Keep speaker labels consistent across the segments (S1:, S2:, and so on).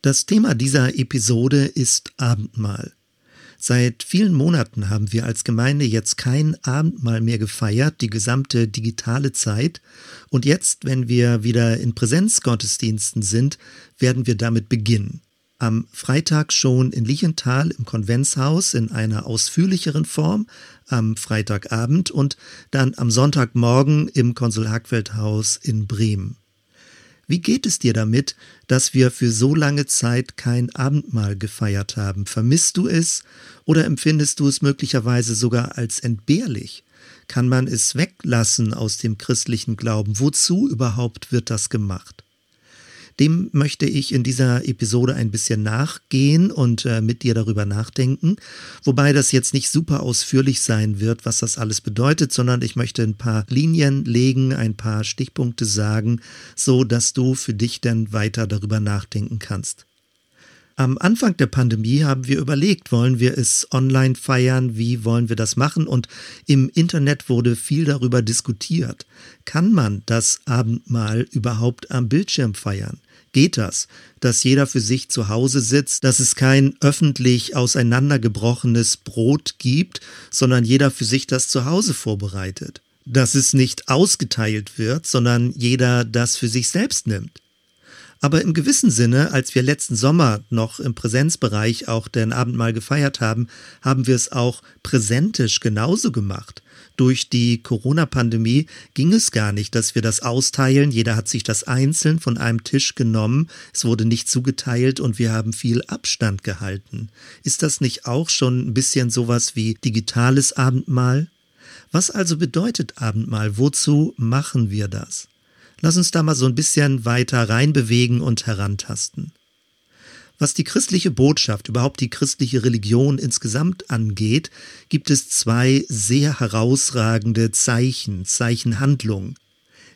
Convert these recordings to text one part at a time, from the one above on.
S1: Das Thema dieser Episode ist Abendmahl. Seit vielen Monaten haben wir als Gemeinde jetzt kein Abendmahl mehr gefeiert, die gesamte digitale Zeit. Und jetzt, wenn wir wieder in Präsenzgottesdiensten sind, werden wir damit beginnen. Am Freitag schon in Liechenthal im Konventshaus in einer ausführlicheren Form, am Freitagabend und dann am Sonntagmorgen im Konsul Hackfeldhaus in Bremen. Wie geht es dir damit, dass wir für so lange Zeit kein Abendmahl gefeiert haben? Vermisst du es oder empfindest du es möglicherweise sogar als entbehrlich? Kann man es weglassen aus dem christlichen Glauben? Wozu überhaupt wird das gemacht? Dem möchte ich in dieser Episode ein bisschen nachgehen und äh, mit dir darüber nachdenken. Wobei das jetzt nicht super ausführlich sein wird, was das alles bedeutet, sondern ich möchte ein paar Linien legen, ein paar Stichpunkte sagen, so dass du für dich dann weiter darüber nachdenken kannst. Am Anfang der Pandemie haben wir überlegt, wollen wir es online feiern, wie wollen wir das machen und im Internet wurde viel darüber diskutiert. Kann man das Abendmahl überhaupt am Bildschirm feiern? Geht das, dass jeder für sich zu Hause sitzt, dass es kein öffentlich auseinandergebrochenes Brot gibt, sondern jeder für sich das zu Hause vorbereitet, dass es nicht ausgeteilt wird, sondern jeder das für sich selbst nimmt. Aber im gewissen Sinne, als wir letzten Sommer noch im Präsenzbereich auch den Abendmahl gefeiert haben, haben wir es auch präsentisch genauso gemacht durch die Corona-Pandemie ging es gar nicht, dass wir das austeilen. Jeder hat sich das einzeln von einem Tisch genommen. Es wurde nicht zugeteilt und wir haben viel Abstand gehalten. Ist das nicht auch schon ein bisschen sowas wie digitales Abendmahl? Was also bedeutet Abendmahl? Wozu machen wir das? Lass uns da mal so ein bisschen weiter reinbewegen und herantasten. Was die christliche Botschaft, überhaupt die christliche Religion insgesamt angeht, gibt es zwei sehr herausragende Zeichen, Zeichenhandlungen.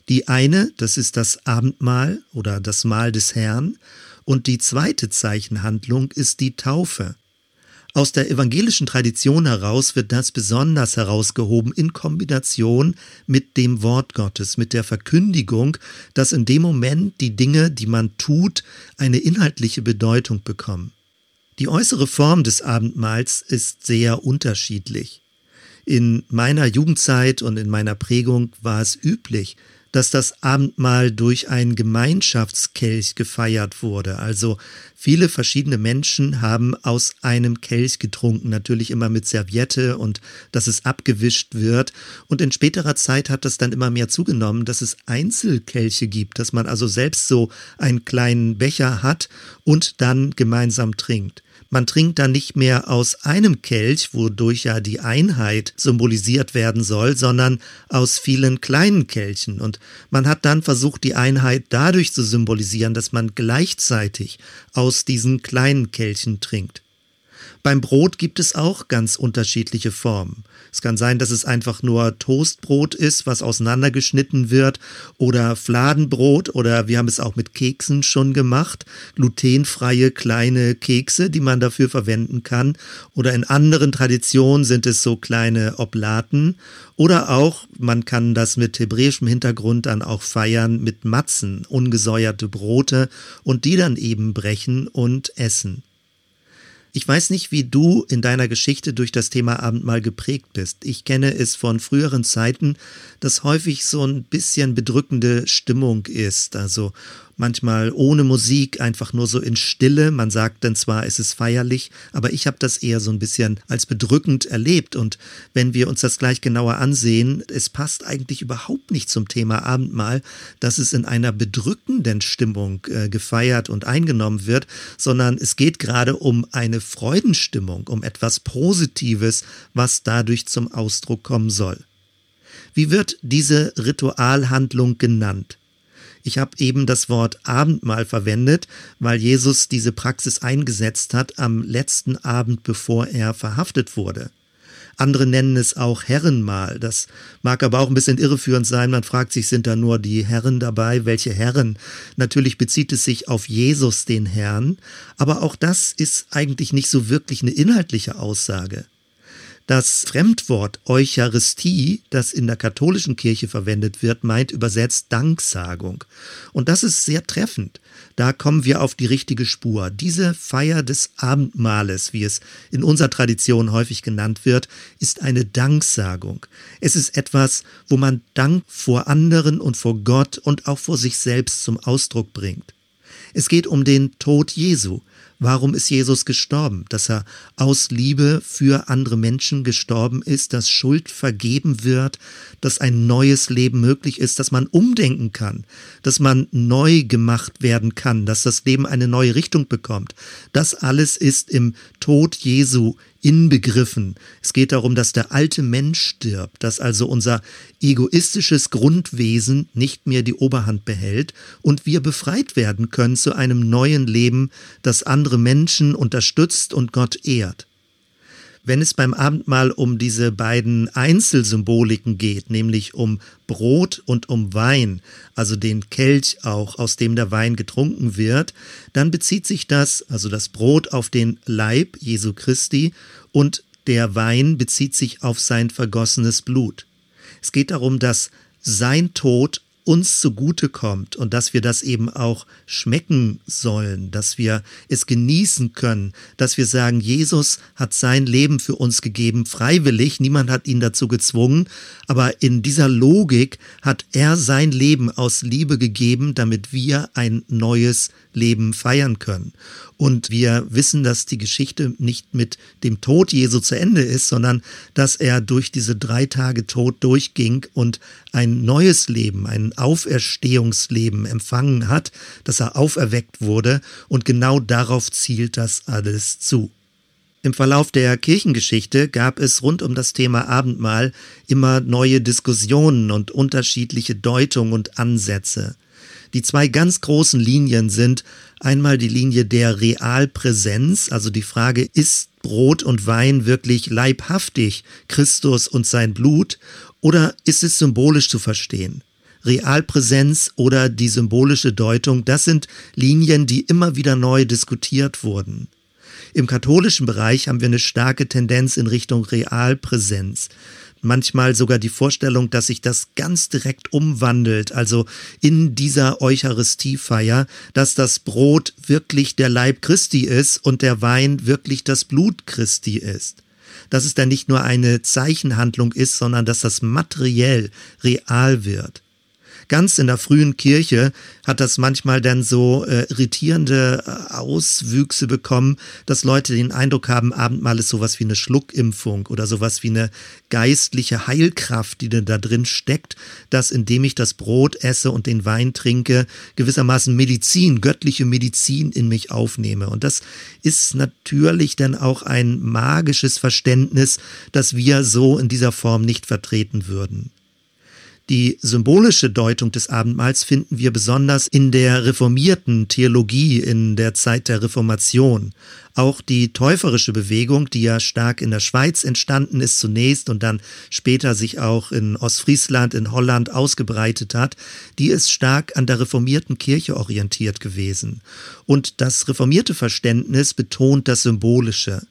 S1: Die eine, das ist das Abendmahl oder das Mahl des Herrn, und die zweite Zeichenhandlung ist die Taufe. Aus der evangelischen Tradition heraus wird das besonders herausgehoben in Kombination mit dem Wort Gottes, mit der Verkündigung, dass in dem Moment die Dinge, die man tut, eine inhaltliche Bedeutung bekommen. Die äußere Form des Abendmahls ist sehr unterschiedlich. In meiner Jugendzeit und in meiner Prägung war es üblich, dass das Abendmahl durch einen Gemeinschaftskelch gefeiert wurde. Also viele verschiedene Menschen haben aus einem Kelch getrunken, natürlich immer mit Serviette und dass es abgewischt wird. Und in späterer Zeit hat das dann immer mehr zugenommen, dass es Einzelkelche gibt, dass man also selbst so einen kleinen Becher hat und dann gemeinsam trinkt. Man trinkt dann nicht mehr aus einem Kelch, wodurch ja die Einheit symbolisiert werden soll, sondern aus vielen kleinen Kelchen. Und man hat dann versucht, die Einheit dadurch zu symbolisieren, dass man gleichzeitig aus diesen kleinen Kelchen trinkt. Beim Brot gibt es auch ganz unterschiedliche Formen. Es kann sein, dass es einfach nur Toastbrot ist, was auseinandergeschnitten wird, oder Fladenbrot, oder wir haben es auch mit Keksen schon gemacht, glutenfreie kleine Kekse, die man dafür verwenden kann. Oder in anderen Traditionen sind es so kleine Oblaten. Oder auch, man kann das mit hebräischem Hintergrund dann auch feiern mit Matzen, ungesäuerte Brote und die dann eben brechen und essen. Ich weiß nicht, wie du in deiner Geschichte durch das Thema Abendmahl geprägt bist. Ich kenne es von früheren Zeiten, dass häufig so ein bisschen bedrückende Stimmung ist. Also manchmal ohne Musik, einfach nur so in Stille. Man sagt dann zwar, es ist feierlich, aber ich habe das eher so ein bisschen als bedrückend erlebt. Und wenn wir uns das gleich genauer ansehen, es passt eigentlich überhaupt nicht zum Thema Abendmahl, dass es in einer bedrückenden Stimmung äh, gefeiert und eingenommen wird, sondern es geht gerade um eine Freudenstimmung, um etwas Positives, was dadurch zum Ausdruck kommen soll. Wie wird diese Ritualhandlung genannt? Ich habe eben das Wort Abendmahl verwendet, weil Jesus diese Praxis eingesetzt hat am letzten Abend, bevor er verhaftet wurde. Andere nennen es auch Herrenmahl. Das mag aber auch ein bisschen irreführend sein. Man fragt sich, sind da nur die Herren dabei? Welche Herren? Natürlich bezieht es sich auf Jesus, den Herrn. Aber auch das ist eigentlich nicht so wirklich eine inhaltliche Aussage. Das Fremdwort Eucharistie, das in der katholischen Kirche verwendet wird, meint übersetzt Danksagung. Und das ist sehr treffend. Da kommen wir auf die richtige Spur. Diese Feier des Abendmahles, wie es in unserer Tradition häufig genannt wird, ist eine Danksagung. Es ist etwas, wo man Dank vor anderen und vor Gott und auch vor sich selbst zum Ausdruck bringt. Es geht um den Tod Jesu, Warum ist Jesus gestorben? Dass er aus Liebe für andere Menschen gestorben ist, dass Schuld vergeben wird, dass ein neues Leben möglich ist, dass man umdenken kann, dass man neu gemacht werden kann, dass das Leben eine neue Richtung bekommt. Das alles ist im Tod Jesu inbegriffen. Es geht darum, dass der alte Mensch stirbt, dass also unser egoistisches Grundwesen nicht mehr die Oberhand behält und wir befreit werden können zu einem neuen Leben, das andere Menschen unterstützt und Gott ehrt. Wenn es beim Abendmahl um diese beiden Einzelsymboliken geht, nämlich um Brot und um Wein, also den Kelch auch, aus dem der Wein getrunken wird, dann bezieht sich das, also das Brot, auf den Leib Jesu Christi und der Wein bezieht sich auf sein vergossenes Blut. Es geht darum, dass sein Tod uns zugute kommt und dass wir das eben auch schmecken sollen, dass wir es genießen können, dass wir sagen, Jesus hat sein Leben für uns gegeben, freiwillig, niemand hat ihn dazu gezwungen, aber in dieser Logik hat er sein Leben aus Liebe gegeben, damit wir ein neues Leben feiern können. Und wir wissen, dass die Geschichte nicht mit dem Tod Jesu zu Ende ist, sondern dass er durch diese drei Tage Tod durchging und ein neues Leben, ein Auferstehungsleben empfangen hat, dass er auferweckt wurde. Und genau darauf zielt das alles zu. Im Verlauf der Kirchengeschichte gab es rund um das Thema Abendmahl immer neue Diskussionen und unterschiedliche Deutungen und Ansätze. Die zwei ganz großen Linien sind einmal die Linie der Realpräsenz, also die Frage, ist Brot und Wein wirklich leibhaftig Christus und sein Blut oder ist es symbolisch zu verstehen? Realpräsenz oder die symbolische Deutung, das sind Linien, die immer wieder neu diskutiert wurden. Im katholischen Bereich haben wir eine starke Tendenz in Richtung Realpräsenz manchmal sogar die Vorstellung, dass sich das ganz direkt umwandelt, also in dieser Eucharistiefeier, dass das Brot wirklich der Leib Christi ist und der Wein wirklich das Blut Christi ist. Dass es dann nicht nur eine Zeichenhandlung ist, sondern dass das materiell real wird ganz in der frühen Kirche hat das manchmal dann so äh, irritierende äh, Auswüchse bekommen, dass Leute den Eindruck haben, Abendmahl ist sowas wie eine Schluckimpfung oder sowas wie eine geistliche Heilkraft, die da drin steckt, dass indem ich das Brot esse und den Wein trinke, gewissermaßen Medizin, göttliche Medizin in mich aufnehme. Und das ist natürlich dann auch ein magisches Verständnis, das wir so in dieser Form nicht vertreten würden. Die symbolische Deutung des Abendmahls finden wir besonders in der reformierten Theologie in der Zeit der Reformation. Auch die täuferische Bewegung, die ja stark in der Schweiz entstanden ist zunächst und dann später sich auch in Ostfriesland, in Holland ausgebreitet hat, die ist stark an der reformierten Kirche orientiert gewesen. Und das reformierte Verständnis betont das Symbolische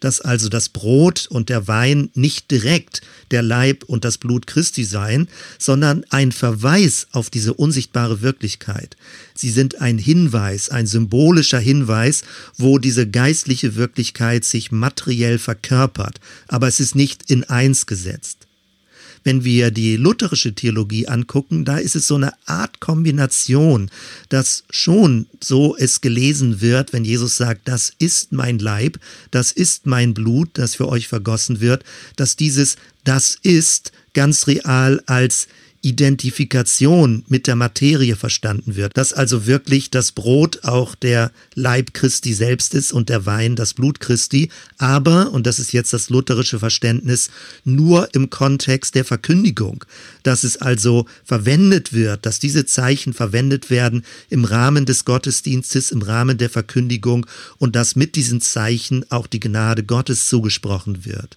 S1: dass also das Brot und der Wein nicht direkt der Leib und das Blut Christi seien, sondern ein Verweis auf diese unsichtbare Wirklichkeit. Sie sind ein Hinweis, ein symbolischer Hinweis, wo diese geistliche Wirklichkeit sich materiell verkörpert, aber es ist nicht in eins gesetzt. Wenn wir die lutherische Theologie angucken, da ist es so eine Art Kombination, dass schon so es gelesen wird, wenn Jesus sagt, das ist mein Leib, das ist mein Blut, das für euch vergossen wird, dass dieses das ist ganz real als Identifikation mit der Materie verstanden wird, dass also wirklich das Brot auch der Leib Christi selbst ist und der Wein das Blut Christi, aber, und das ist jetzt das lutherische Verständnis, nur im Kontext der Verkündigung, dass es also verwendet wird, dass diese Zeichen verwendet werden im Rahmen des Gottesdienstes, im Rahmen der Verkündigung und dass mit diesen Zeichen auch die Gnade Gottes zugesprochen wird.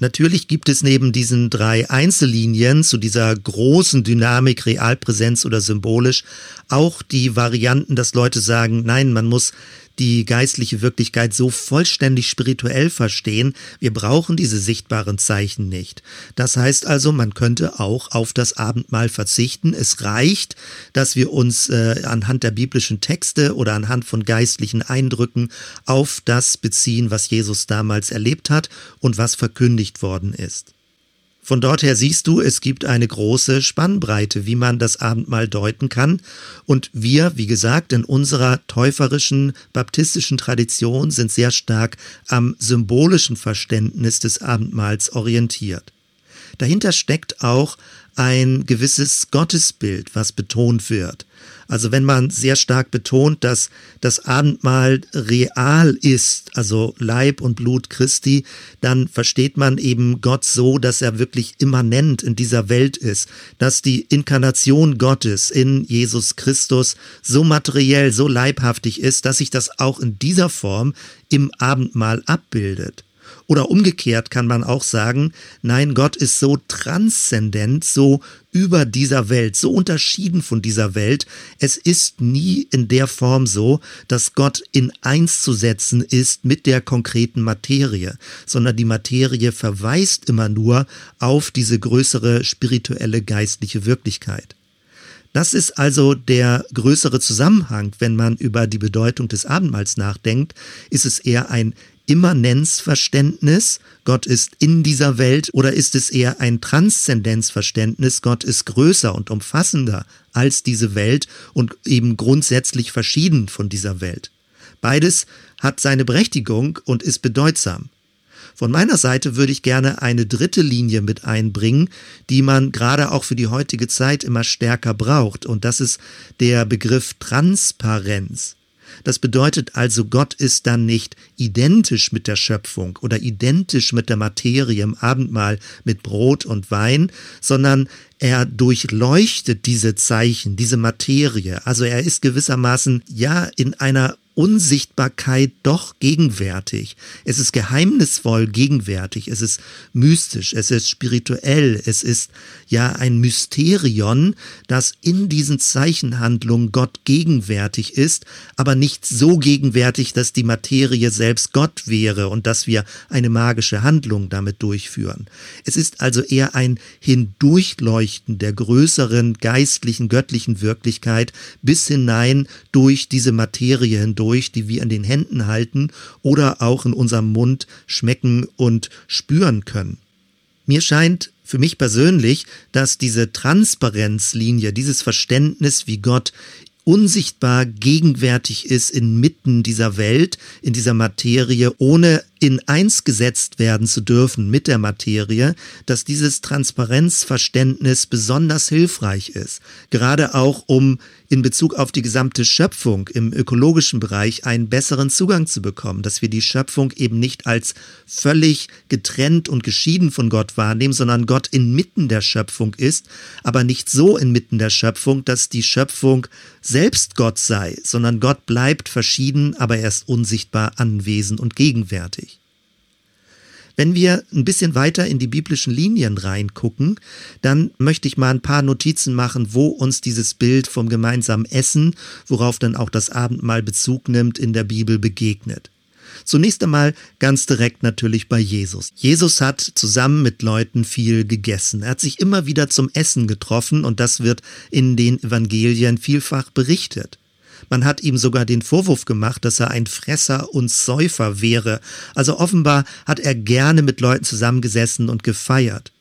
S1: Natürlich gibt es neben diesen drei Einzellinien zu dieser großen Dynamik, Realpräsenz oder symbolisch, auch die Varianten, dass Leute sagen, nein, man muss die geistliche Wirklichkeit so vollständig spirituell verstehen. Wir brauchen diese sichtbaren Zeichen nicht. Das heißt also, man könnte auch auf das Abendmahl verzichten. Es reicht, dass wir uns äh, anhand der biblischen Texte oder anhand von geistlichen Eindrücken auf das beziehen, was Jesus damals erlebt hat und was verkündigt worden ist. Von dort her siehst du, es gibt eine große Spannbreite, wie man das Abendmahl deuten kann. Und wir, wie gesagt, in unserer täuferischen baptistischen Tradition sind sehr stark am symbolischen Verständnis des Abendmahls orientiert. Dahinter steckt auch ein gewisses Gottesbild, was betont wird. Also wenn man sehr stark betont, dass das Abendmahl real ist, also Leib und Blut Christi, dann versteht man eben Gott so, dass er wirklich immanent in dieser Welt ist, dass die Inkarnation Gottes in Jesus Christus so materiell, so leibhaftig ist, dass sich das auch in dieser Form im Abendmahl abbildet. Oder umgekehrt kann man auch sagen, nein, Gott ist so transzendent, so über dieser Welt, so unterschieden von dieser Welt. Es ist nie in der Form so, dass Gott in eins zu setzen ist mit der konkreten Materie, sondern die Materie verweist immer nur auf diese größere spirituelle geistliche Wirklichkeit. Das ist also der größere Zusammenhang, wenn man über die Bedeutung des Abendmahls nachdenkt, ist es eher ein Immanenzverständnis, Gott ist in dieser Welt, oder ist es eher ein Transzendenzverständnis, Gott ist größer und umfassender als diese Welt und eben grundsätzlich verschieden von dieser Welt? Beides hat seine Berechtigung und ist bedeutsam. Von meiner Seite würde ich gerne eine dritte Linie mit einbringen, die man gerade auch für die heutige Zeit immer stärker braucht, und das ist der Begriff Transparenz. Das bedeutet also, Gott ist dann nicht identisch mit der Schöpfung oder identisch mit der Materie im Abendmahl mit Brot und Wein, sondern er durchleuchtet diese Zeichen, diese Materie. Also er ist gewissermaßen ja in einer Unsichtbarkeit doch gegenwärtig. Es ist geheimnisvoll gegenwärtig, es ist mystisch, es ist spirituell, es ist ja ein Mysterion, dass in diesen Zeichenhandlungen Gott gegenwärtig ist, aber nicht so gegenwärtig, dass die Materie selbst Gott wäre und dass wir eine magische Handlung damit durchführen. Es ist also eher ein Hindurchleuchten der größeren geistlichen, göttlichen Wirklichkeit bis hinein durch diese Materie hindurch durch, die wir in den Händen halten oder auch in unserem Mund schmecken und spüren können. Mir scheint für mich persönlich, dass diese Transparenzlinie, dieses Verständnis, wie Gott unsichtbar gegenwärtig ist inmitten dieser Welt, in dieser Materie, ohne in eins gesetzt werden zu dürfen mit der Materie, dass dieses Transparenzverständnis besonders hilfreich ist, gerade auch um in Bezug auf die gesamte Schöpfung im ökologischen Bereich einen besseren Zugang zu bekommen, dass wir die Schöpfung eben nicht als völlig getrennt und geschieden von Gott wahrnehmen, sondern Gott inmitten der Schöpfung ist, aber nicht so inmitten der Schöpfung, dass die Schöpfung selbst Gott sei, sondern Gott bleibt verschieden, aber er ist unsichtbar anwesend und gegenwärtig. Wenn wir ein bisschen weiter in die biblischen Linien reingucken, dann möchte ich mal ein paar Notizen machen, wo uns dieses Bild vom gemeinsamen Essen, worauf dann auch das Abendmahl Bezug nimmt, in der Bibel begegnet. Zunächst einmal ganz direkt natürlich bei Jesus. Jesus hat zusammen mit Leuten viel gegessen. Er hat sich immer wieder zum Essen getroffen und das wird in den Evangelien vielfach berichtet. Man hat ihm sogar den Vorwurf gemacht, dass er ein Fresser und Säufer wäre. Also offenbar hat er gerne mit Leuten zusammengesessen und gefeiert.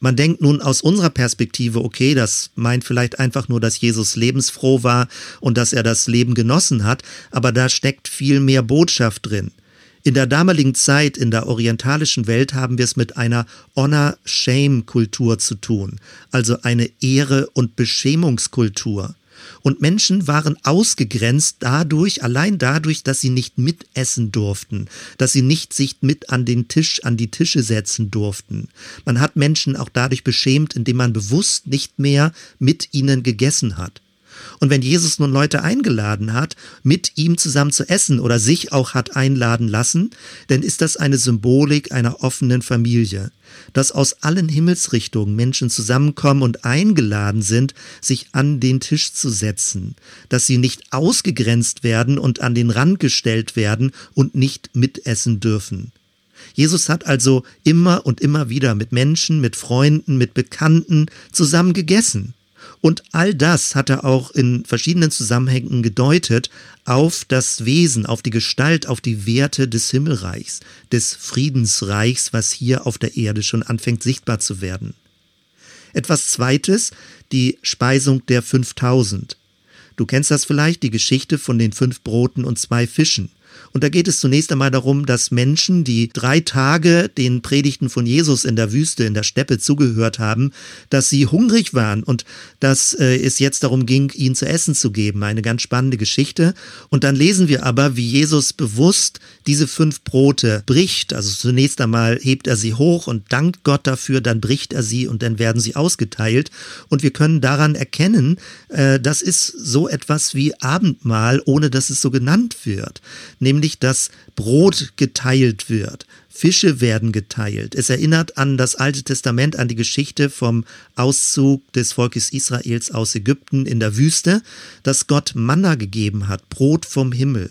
S1: Man denkt nun aus unserer Perspektive, okay, das meint vielleicht einfach nur, dass Jesus lebensfroh war und dass er das Leben genossen hat, aber da steckt viel mehr Botschaft drin. In der damaligen Zeit, in der orientalischen Welt, haben wir es mit einer Honor-Shame-Kultur zu tun, also eine Ehre- und Beschämungskultur. Und Menschen waren ausgegrenzt dadurch, allein dadurch, dass sie nicht mitessen durften, dass sie nicht sich mit an den Tisch, an die Tische setzen durften. Man hat Menschen auch dadurch beschämt, indem man bewusst nicht mehr mit ihnen gegessen hat. Und wenn Jesus nun Leute eingeladen hat, mit ihm zusammen zu essen oder sich auch hat einladen lassen, dann ist das eine Symbolik einer offenen Familie, dass aus allen Himmelsrichtungen Menschen zusammenkommen und eingeladen sind, sich an den Tisch zu setzen, dass sie nicht ausgegrenzt werden und an den Rand gestellt werden und nicht mitessen dürfen. Jesus hat also immer und immer wieder mit Menschen, mit Freunden, mit Bekannten zusammen gegessen. Und all das hat er auch in verschiedenen Zusammenhängen gedeutet auf das Wesen, auf die Gestalt, auf die Werte des Himmelreichs, des Friedensreichs, was hier auf der Erde schon anfängt sichtbar zu werden. Etwas Zweites, die Speisung der 5000. Du kennst das vielleicht, die Geschichte von den fünf Broten und zwei Fischen. Und da geht es zunächst einmal darum, dass Menschen, die drei Tage den Predigten von Jesus in der Wüste, in der Steppe zugehört haben, dass sie hungrig waren und dass äh, es jetzt darum ging, ihnen zu essen zu geben. Eine ganz spannende Geschichte. Und dann lesen wir aber, wie Jesus bewusst diese fünf Brote bricht. Also zunächst einmal hebt er sie hoch und dankt Gott dafür, dann bricht er sie und dann werden sie ausgeteilt. Und wir können daran erkennen, äh, das ist so etwas wie Abendmahl, ohne dass es so genannt wird nämlich dass Brot geteilt wird. Fische werden geteilt. Es erinnert an das Alte Testament, an die Geschichte vom Auszug des Volkes Israels aus Ägypten in der Wüste, dass Gott Manna gegeben hat, Brot vom Himmel.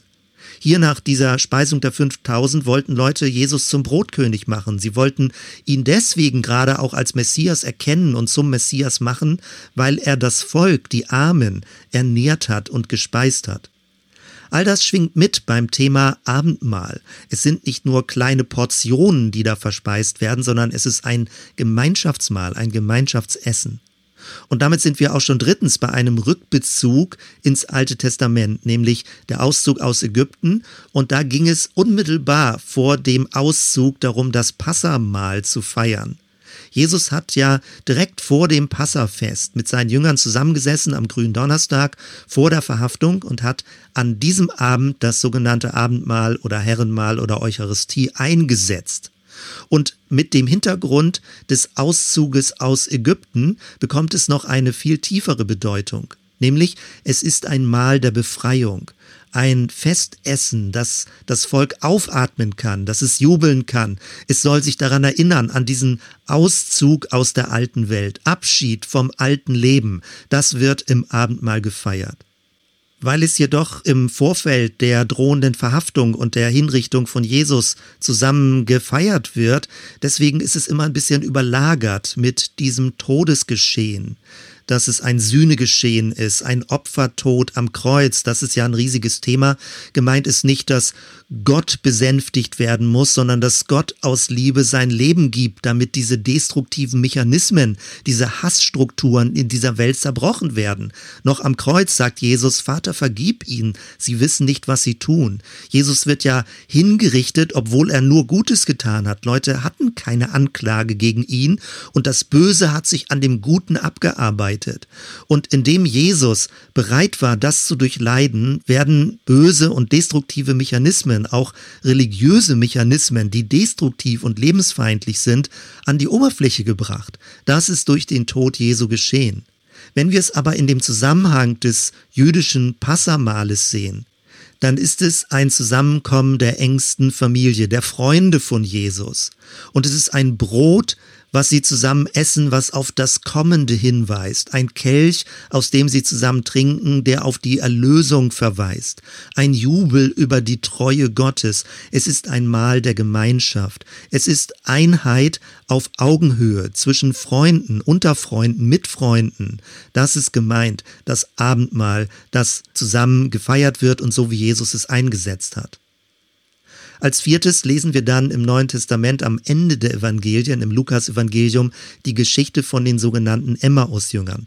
S1: Hier nach dieser Speisung der 5000 wollten Leute Jesus zum Brotkönig machen. Sie wollten ihn deswegen gerade auch als Messias erkennen und zum Messias machen, weil er das Volk, die Armen, ernährt hat und gespeist hat. All das schwingt mit beim Thema Abendmahl. Es sind nicht nur kleine Portionen, die da verspeist werden, sondern es ist ein Gemeinschaftsmahl, ein Gemeinschaftsessen. Und damit sind wir auch schon drittens bei einem Rückbezug ins Alte Testament, nämlich der Auszug aus Ägypten. Und da ging es unmittelbar vor dem Auszug darum, das Passamahl zu feiern. Jesus hat ja direkt vor dem Passafest mit seinen Jüngern zusammengesessen am grünen Donnerstag vor der Verhaftung und hat an diesem Abend das sogenannte Abendmahl oder Herrenmahl oder Eucharistie eingesetzt. Und mit dem Hintergrund des Auszuges aus Ägypten bekommt es noch eine viel tiefere Bedeutung. Nämlich, es ist ein Mahl der Befreiung, ein Festessen, das das Volk aufatmen kann, dass es jubeln kann. Es soll sich daran erinnern, an diesen Auszug aus der alten Welt, Abschied vom alten Leben. Das wird im Abendmahl gefeiert. Weil es jedoch im Vorfeld der drohenden Verhaftung und der Hinrichtung von Jesus zusammen gefeiert wird, deswegen ist es immer ein bisschen überlagert mit diesem Todesgeschehen dass es ein Sühnegeschehen ist, ein Opfertod am Kreuz. Das ist ja ein riesiges Thema. Gemeint ist nicht, dass Gott besänftigt werden muss, sondern dass Gott aus Liebe sein Leben gibt, damit diese destruktiven Mechanismen, diese Hassstrukturen in dieser Welt zerbrochen werden. Noch am Kreuz sagt Jesus, Vater, vergib ihnen, sie wissen nicht, was sie tun. Jesus wird ja hingerichtet, obwohl er nur Gutes getan hat. Leute hatten keine Anklage gegen ihn und das Böse hat sich an dem Guten abgearbeitet geleitet. Und indem Jesus bereit war, das zu durchleiden, werden böse und destruktive Mechanismen, auch religiöse Mechanismen, die destruktiv und lebensfeindlich sind, an die Oberfläche gebracht. Das ist durch den Tod Jesu geschehen. Wenn wir es aber in dem Zusammenhang des jüdischen Passamales sehen, dann ist es ein Zusammenkommen der engsten Familie, der Freunde von Jesus. Und es ist ein Brot, was sie zusammen essen, was auf das Kommende hinweist, ein Kelch, aus dem sie zusammen trinken, der auf die Erlösung verweist, ein Jubel über die Treue Gottes, es ist ein Mahl der Gemeinschaft, es ist Einheit auf Augenhöhe zwischen Freunden, unter Freunden, mit Freunden, das ist gemeint, das Abendmahl, das zusammen gefeiert wird und so wie Jesus es eingesetzt hat. Als viertes lesen wir dann im Neuen Testament am Ende der Evangelien, im Lukas-Evangelium, die Geschichte von den sogenannten Emmaus-Jüngern.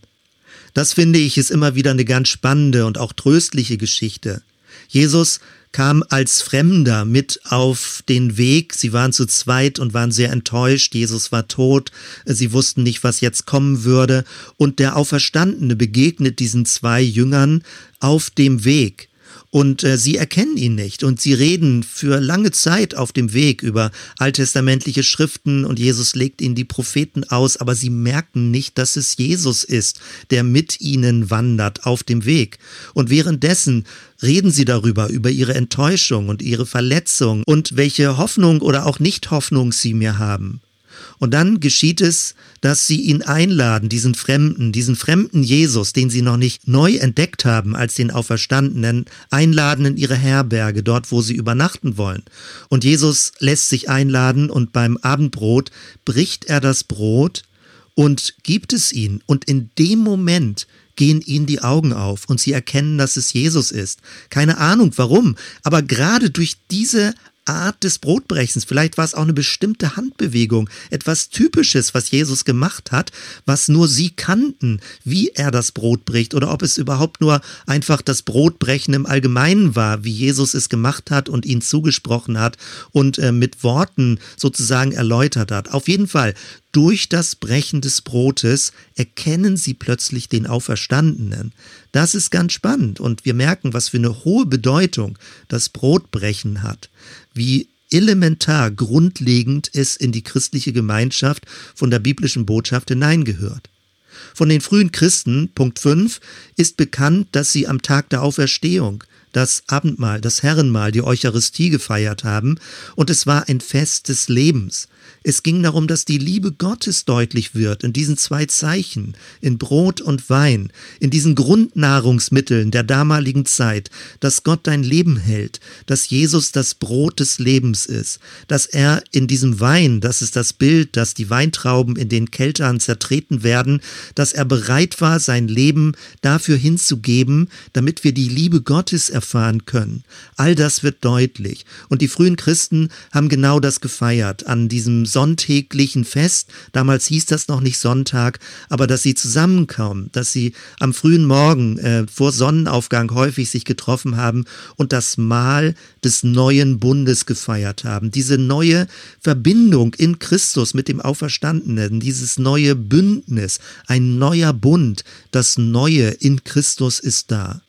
S1: Das finde ich ist immer wieder eine ganz spannende und auch tröstliche Geschichte. Jesus kam als Fremder mit auf den Weg. Sie waren zu zweit und waren sehr enttäuscht. Jesus war tot. Sie wussten nicht, was jetzt kommen würde. Und der Auferstandene begegnet diesen zwei Jüngern auf dem Weg Und äh, sie erkennen ihn nicht und sie reden für lange Zeit auf dem Weg über alttestamentliche Schriften und Jesus legt ihnen die Propheten aus, aber sie merken nicht, dass es Jesus ist, der mit ihnen wandert auf dem Weg. Und währenddessen reden sie darüber, über ihre Enttäuschung und ihre Verletzung und welche Hoffnung oder auch Nicht-Hoffnung sie mir haben. Und dann geschieht es, dass sie ihn einladen, diesen Fremden, diesen fremden Jesus, den sie noch nicht neu entdeckt haben als den Auferstandenen, einladen in ihre Herberge, dort wo sie übernachten wollen. Und Jesus lässt sich einladen und beim Abendbrot bricht er das Brot und gibt es ihnen. Und in dem Moment gehen ihnen die Augen auf und sie erkennen, dass es Jesus ist. Keine Ahnung warum, aber gerade durch diese Art des Brotbrechens. Vielleicht war es auch eine bestimmte Handbewegung, etwas Typisches, was Jesus gemacht hat, was nur sie kannten, wie er das Brot bricht oder ob es überhaupt nur einfach das Brotbrechen im Allgemeinen war, wie Jesus es gemacht hat und ihn zugesprochen hat und äh, mit Worten sozusagen erläutert hat. Auf jeden Fall, durch das Brechen des Brotes erkennen sie plötzlich den Auferstandenen. Das ist ganz spannend und wir merken, was für eine hohe Bedeutung das Brotbrechen hat, wie elementar grundlegend es in die christliche Gemeinschaft von der biblischen Botschaft hineingehört. Von den frühen Christen, Punkt 5, ist bekannt, dass sie am Tag der Auferstehung das Abendmahl, das Herrenmahl, die Eucharistie gefeiert haben, und es war ein Fest des Lebens. Es ging darum, dass die Liebe Gottes deutlich wird in diesen zwei Zeichen, in Brot und Wein, in diesen Grundnahrungsmitteln der damaligen Zeit, dass Gott dein Leben hält, dass Jesus das Brot des Lebens ist, dass er in diesem Wein, das ist das Bild, dass die Weintrauben in den Keltern zertreten werden, dass er bereit war, sein Leben dafür hinzugeben, damit wir die Liebe Gottes erfahren können. All das wird deutlich. Und die frühen Christen haben genau das gefeiert an diesem sonntäglichen Fest. Damals hieß das noch nicht Sonntag, aber dass sie zusammenkommen, dass sie am frühen Morgen äh, vor Sonnenaufgang häufig sich getroffen haben und das Mahl des neuen Bundes gefeiert haben. Diese neue Verbindung in Christus mit dem Auferstandenen, dieses neue Bündnis, ein neuer Bund, das Neue in Christus ist da.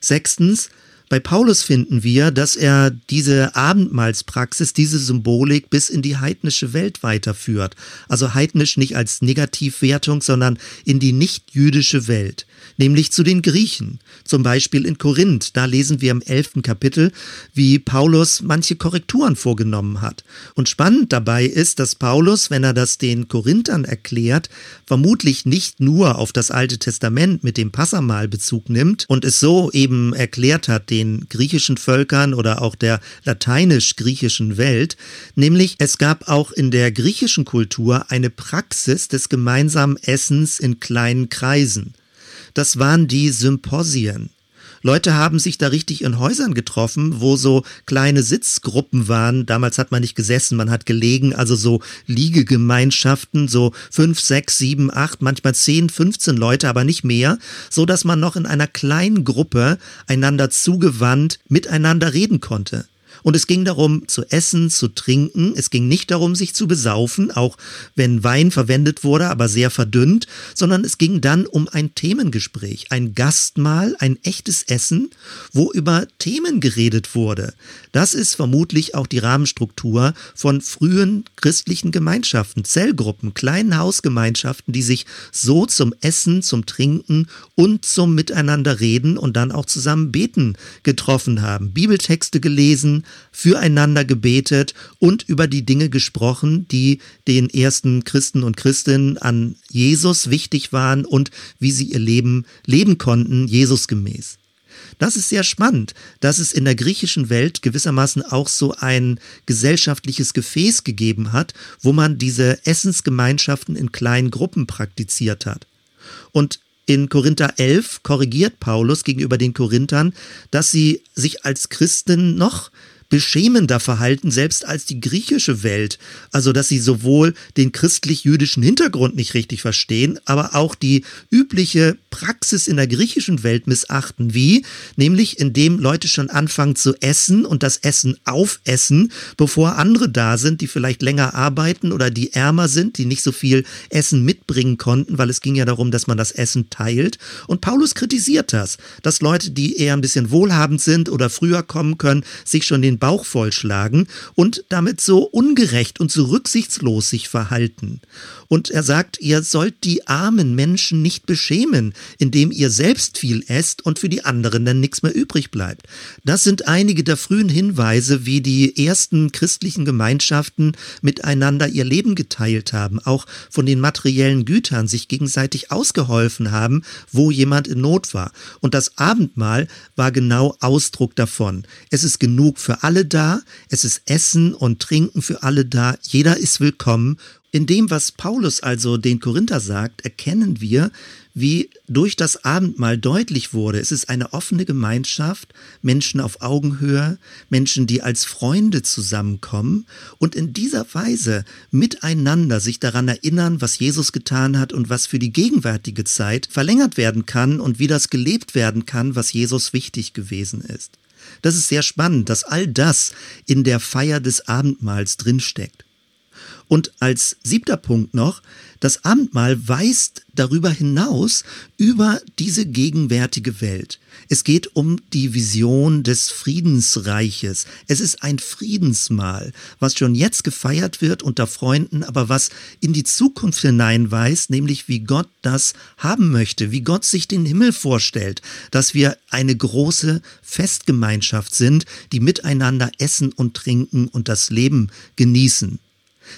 S1: Sechstens, bei Paulus finden wir, dass er diese Abendmahlspraxis, diese Symbolik bis in die heidnische Welt weiterführt. Also heidnisch nicht als Negativwertung, sondern in die nicht-jüdische Welt, nämlich zu den Griechen. Zum Beispiel in Korinth, da lesen wir im elften Kapitel, wie Paulus manche Korrekturen vorgenommen hat. Und spannend dabei ist, dass Paulus, wenn er das den Korinthern erklärt, vermutlich nicht nur auf das Alte Testament mit dem Passamal Bezug nimmt und es so eben erklärt hat, den griechischen Völkern oder auch der lateinisch-griechischen Welt, nämlich es gab auch in der griechischen Kultur eine Praxis des gemeinsamen Essens in kleinen Kreisen. Das waren die Symposien. Leute haben sich da richtig in Häusern getroffen, wo so kleine Sitzgruppen waren. Damals hat man nicht gesessen, man hat gelegen, also so Liegegemeinschaften, so fünf, sechs, sieben, acht, manchmal zehn, 15 Leute, aber nicht mehr, so dass man noch in einer kleinen Gruppe einander zugewandt miteinander reden konnte. Und es ging darum, zu essen, zu trinken. Es ging nicht darum, sich zu besaufen, auch wenn Wein verwendet wurde, aber sehr verdünnt, sondern es ging dann um ein Themengespräch, ein Gastmahl, ein echtes Essen, wo über Themen geredet wurde. Das ist vermutlich auch die Rahmenstruktur von frühen christlichen Gemeinschaften, Zellgruppen, kleinen Hausgemeinschaften, die sich so zum Essen, zum Trinken und zum Miteinander reden und dann auch zusammen beten getroffen haben, Bibeltexte gelesen, füreinander gebetet und über die Dinge gesprochen, die den ersten Christen und Christinnen an Jesus wichtig waren und wie sie ihr Leben leben konnten, Jesus gemäß. Das ist sehr spannend, dass es in der griechischen Welt gewissermaßen auch so ein gesellschaftliches Gefäß gegeben hat, wo man diese Essensgemeinschaften in kleinen Gruppen praktiziert hat. Und in Korinther 11 korrigiert Paulus gegenüber den Korinthern, dass sie sich als Christen noch beschämender verhalten, selbst als die griechische Welt. Also, dass sie sowohl den christlich-jüdischen Hintergrund nicht richtig verstehen, aber auch die übliche Praxis in der griechischen Welt missachten. Wie? Nämlich, indem Leute schon anfangen zu essen und das Essen aufessen, bevor andere da sind, die vielleicht länger arbeiten oder die ärmer sind, die nicht so viel Essen mitbringen konnten, weil es ging ja darum, dass man das Essen teilt. Und Paulus kritisiert das, dass Leute, die eher ein bisschen wohlhabend sind oder früher kommen können, sich schon den Bauch vollschlagen und damit so ungerecht und so rücksichtslos sich verhalten. Und er sagt, ihr sollt die armen Menschen nicht beschämen, indem ihr selbst viel esst und für die anderen dann nichts mehr übrig bleibt. Das sind einige der frühen Hinweise, wie die ersten christlichen Gemeinschaften miteinander ihr Leben geteilt haben, auch von den materiellen Gütern sich gegenseitig ausgeholfen haben, wo jemand in Not war. Und das Abendmahl war genau Ausdruck davon. Es ist genug für alle da, es ist Essen und Trinken für alle da, jeder ist willkommen. In dem, was Paulus also den Korinther sagt, erkennen wir, wie durch das Abendmahl deutlich wurde, es ist eine offene Gemeinschaft, Menschen auf Augenhöhe, Menschen, die als Freunde zusammenkommen und in dieser Weise miteinander sich daran erinnern, was Jesus getan hat und was für die gegenwärtige Zeit verlängert werden kann und wie das gelebt werden kann, was Jesus wichtig gewesen ist. Das ist sehr spannend, dass all das in der Feier des Abendmahls drinsteckt. Und als siebter Punkt noch, das Abendmahl weist darüber hinaus über diese gegenwärtige Welt. Es geht um die Vision des Friedensreiches. Es ist ein Friedensmahl, was schon jetzt gefeiert wird unter Freunden, aber was in die Zukunft hineinweist, nämlich wie Gott das haben möchte, wie Gott sich den Himmel vorstellt, dass wir eine große Festgemeinschaft sind, die miteinander essen und trinken und das Leben genießen.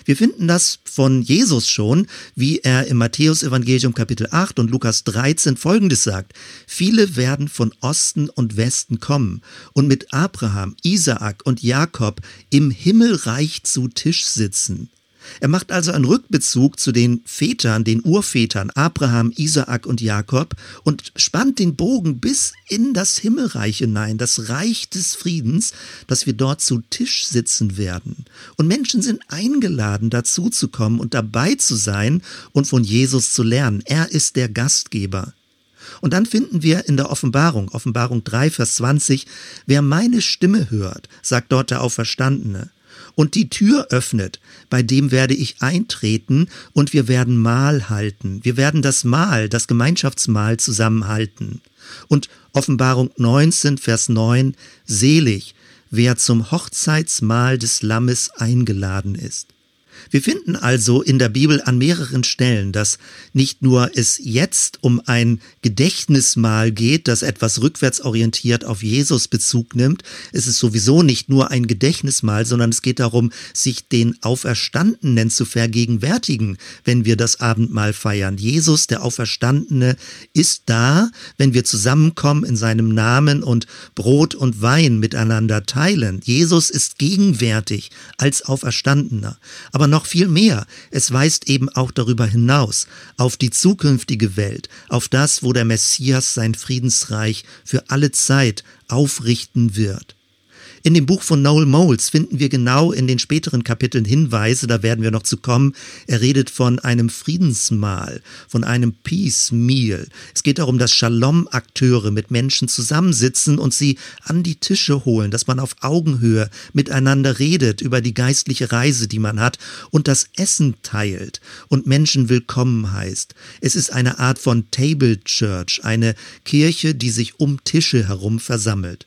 S1: Wir finden das von Jesus schon, wie er im Matthäus-Evangelium Kapitel 8 und Lukas 13 folgendes sagt. Viele werden von Osten und Westen kommen und mit Abraham, Isaak und Jakob im Himmelreich zu Tisch sitzen. Er macht also einen Rückbezug zu den Vätern, den Urvätern Abraham, Isaak und Jakob und spannt den Bogen bis in das Himmelreich hinein, das Reich des Friedens, dass wir dort zu Tisch sitzen werden. Und Menschen sind eingeladen, dazu zu kommen und dabei zu sein und von Jesus zu lernen. Er ist der Gastgeber. Und dann finden wir in der Offenbarung, Offenbarung 3, Vers 20, wer meine Stimme hört, sagt dort der Auferstandene, und die Tür öffnet, bei dem werde ich eintreten und wir werden Mahl halten. Wir werden das Mahl, das Gemeinschaftsmahl zusammenhalten. Und Offenbarung 19, Vers 9, selig, wer zum Hochzeitsmahl des Lammes eingeladen ist. Wir finden also in der Bibel an mehreren Stellen, dass nicht nur es jetzt um ein Gedächtnismahl geht, das etwas rückwärtsorientiert auf Jesus Bezug nimmt. Es ist sowieso nicht nur ein Gedächtnismahl, sondern es geht darum, sich den Auferstandenen zu vergegenwärtigen, wenn wir das Abendmahl feiern. Jesus, der Auferstandene, ist da, wenn wir zusammenkommen in seinem Namen und Brot und Wein miteinander teilen. Jesus ist gegenwärtig als Auferstandener. Aber noch viel mehr. Es weist eben auch darüber hinaus auf die zukünftige Welt, auf das, wo der Messias sein Friedensreich für alle Zeit aufrichten wird. In dem Buch von Noel Moles finden wir genau in den späteren Kapiteln Hinweise, da werden wir noch zu kommen. Er redet von einem Friedensmahl, von einem Peace Meal. Es geht darum, dass Shalom-Akteure mit Menschen zusammensitzen und sie an die Tische holen, dass man auf Augenhöhe miteinander redet über die geistliche Reise, die man hat und das Essen teilt und Menschen willkommen heißt. Es ist eine Art von Table Church, eine Kirche, die sich um Tische herum versammelt.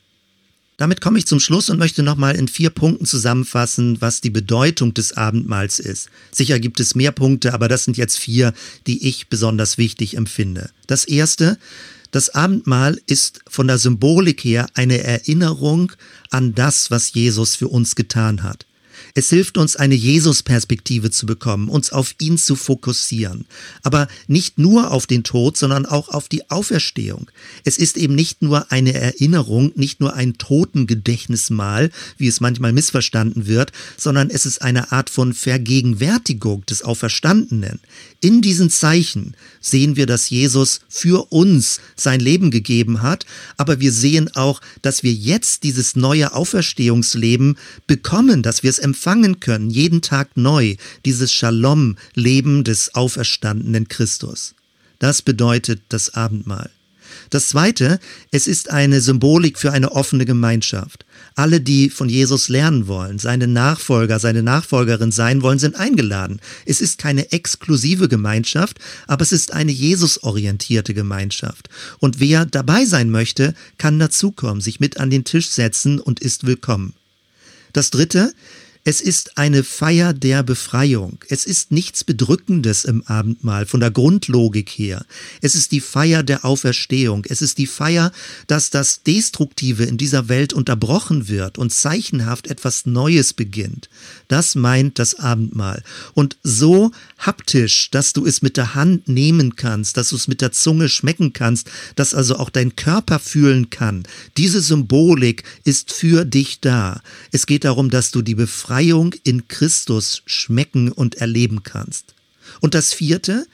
S1: Damit komme ich zum Schluss und möchte nochmal in vier Punkten zusammenfassen, was die Bedeutung des Abendmahls ist. Sicher gibt es mehr Punkte, aber das sind jetzt vier, die ich besonders wichtig empfinde. Das erste, das Abendmahl ist von der Symbolik her eine Erinnerung an das, was Jesus für uns getan hat. Es hilft uns, eine Jesus-Perspektive zu bekommen, uns auf ihn zu fokussieren. Aber nicht nur auf den Tod, sondern auch auf die Auferstehung. Es ist eben nicht nur eine Erinnerung, nicht nur ein Totengedächtnismal, wie es manchmal missverstanden wird, sondern es ist eine Art von Vergegenwärtigung des Auferstandenen. In diesen Zeichen sehen wir, dass Jesus für uns sein Leben gegeben hat, aber wir sehen auch, dass wir jetzt dieses neue Auferstehungsleben bekommen, dass wir es empfangen können, jeden Tag neu, dieses Shalom-Leben des auferstandenen Christus. Das bedeutet das Abendmahl. Das Zweite, es ist eine Symbolik für eine offene Gemeinschaft. Alle, die von Jesus lernen wollen, seine Nachfolger, seine Nachfolgerin sein wollen, sind eingeladen. Es ist keine exklusive Gemeinschaft, aber es ist eine Jesus-orientierte Gemeinschaft. Und wer dabei sein möchte, kann dazukommen, sich mit an den Tisch setzen und ist willkommen. Das Dritte, es ist eine Feier der Befreiung. Es ist nichts Bedrückendes im Abendmahl von der Grundlogik her. Es ist die Feier der Auferstehung. Es ist die Feier, dass das Destruktive in dieser Welt unterbrochen wird und zeichenhaft etwas Neues beginnt. Das meint das Abendmahl. Und so haptisch, dass du es mit der Hand nehmen kannst, dass du es mit der Zunge schmecken kannst, dass also auch dein Körper fühlen kann. Diese Symbolik ist für dich da. Es geht darum, dass du die Befreiung Befreiung in Christus schmecken und erleben kannst. Und das vierte,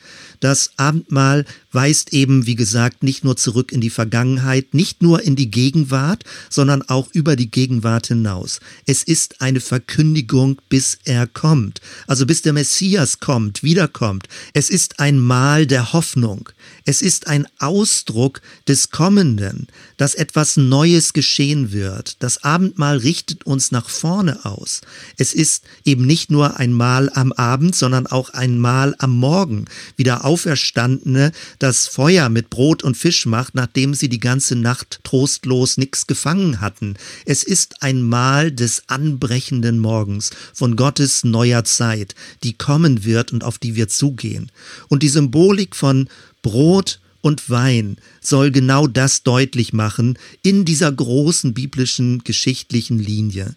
S1: das Abendmahl weist eben, wie gesagt, nicht nur zurück in die Vergangenheit, nicht nur in die Gegenwart, sondern auch über die Gegenwart hinaus. Es ist eine Verkündigung, bis er kommt, also bis der Messias kommt, wiederkommt. Es ist ein Mahl der Hoffnung. Es ist ein Ausdruck des Kommenden, dass etwas Neues geschehen wird. Das Abendmahl richtet uns nach vorne aus. Es ist eben nicht nur ein Mahl am Abend, sondern auch ein Mahl am Morgen, wie der Auferstandene das Feuer mit Brot und Fisch macht, nachdem sie die ganze Nacht trostlos nichts gefangen hatten. Es ist ein Mahl des anbrechenden Morgens von Gottes neuer Zeit, die kommen wird und auf die wir zugehen. Und die Symbolik von Brot und Wein soll genau das deutlich machen in dieser großen biblischen geschichtlichen Linie.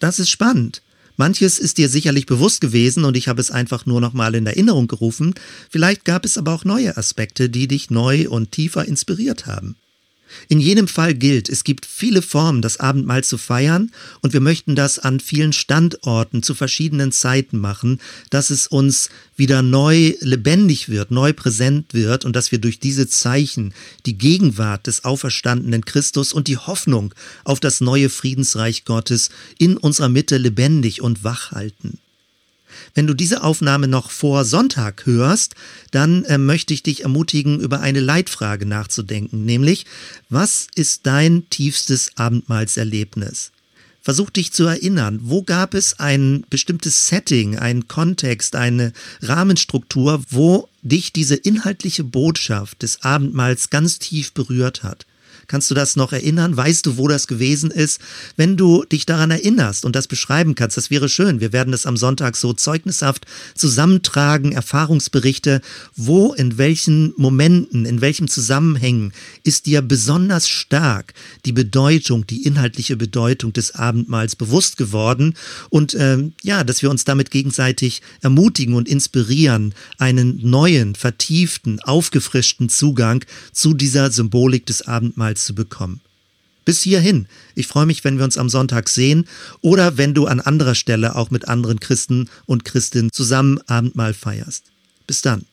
S1: Das ist spannend. Manches ist dir sicherlich bewusst gewesen und ich habe es einfach nur noch mal in Erinnerung gerufen. Vielleicht gab es aber auch neue Aspekte, die dich neu und tiefer inspiriert haben. In jedem Fall gilt, es gibt viele Formen, das Abendmahl zu feiern, und wir möchten das an vielen Standorten zu verschiedenen Zeiten machen, dass es uns wieder neu lebendig wird, neu präsent wird und dass wir durch diese Zeichen die Gegenwart des auferstandenen Christus und die Hoffnung auf das neue Friedensreich Gottes in unserer Mitte lebendig und wach halten. Wenn du diese Aufnahme noch vor Sonntag hörst, dann äh, möchte ich dich ermutigen, über eine Leitfrage nachzudenken, nämlich, was ist dein tiefstes Abendmahlserlebnis? Versuch dich zu erinnern, wo gab es ein bestimmtes Setting, einen Kontext, eine Rahmenstruktur, wo dich diese inhaltliche Botschaft des Abendmahls ganz tief berührt hat. Kannst du das noch erinnern? Weißt du, wo das gewesen ist? Wenn du dich daran erinnerst und das beschreiben kannst, das wäre schön. Wir werden es am Sonntag so zeugnishaft zusammentragen, Erfahrungsberichte, wo, in welchen Momenten, in welchem Zusammenhängen ist dir besonders stark die Bedeutung, die inhaltliche Bedeutung des Abendmahls bewusst geworden und ähm, ja, dass wir uns damit gegenseitig ermutigen und inspirieren, einen neuen, vertieften, aufgefrischten Zugang zu dieser Symbolik des Abendmahls Abendmahls zu bekommen. Bis hierhin. Ich freue mich, wenn wir uns am Sonntag sehen oder wenn du an anderer Stelle auch mit anderen Christen und Christinnen zusammen Abendmahl feierst. Bis dann.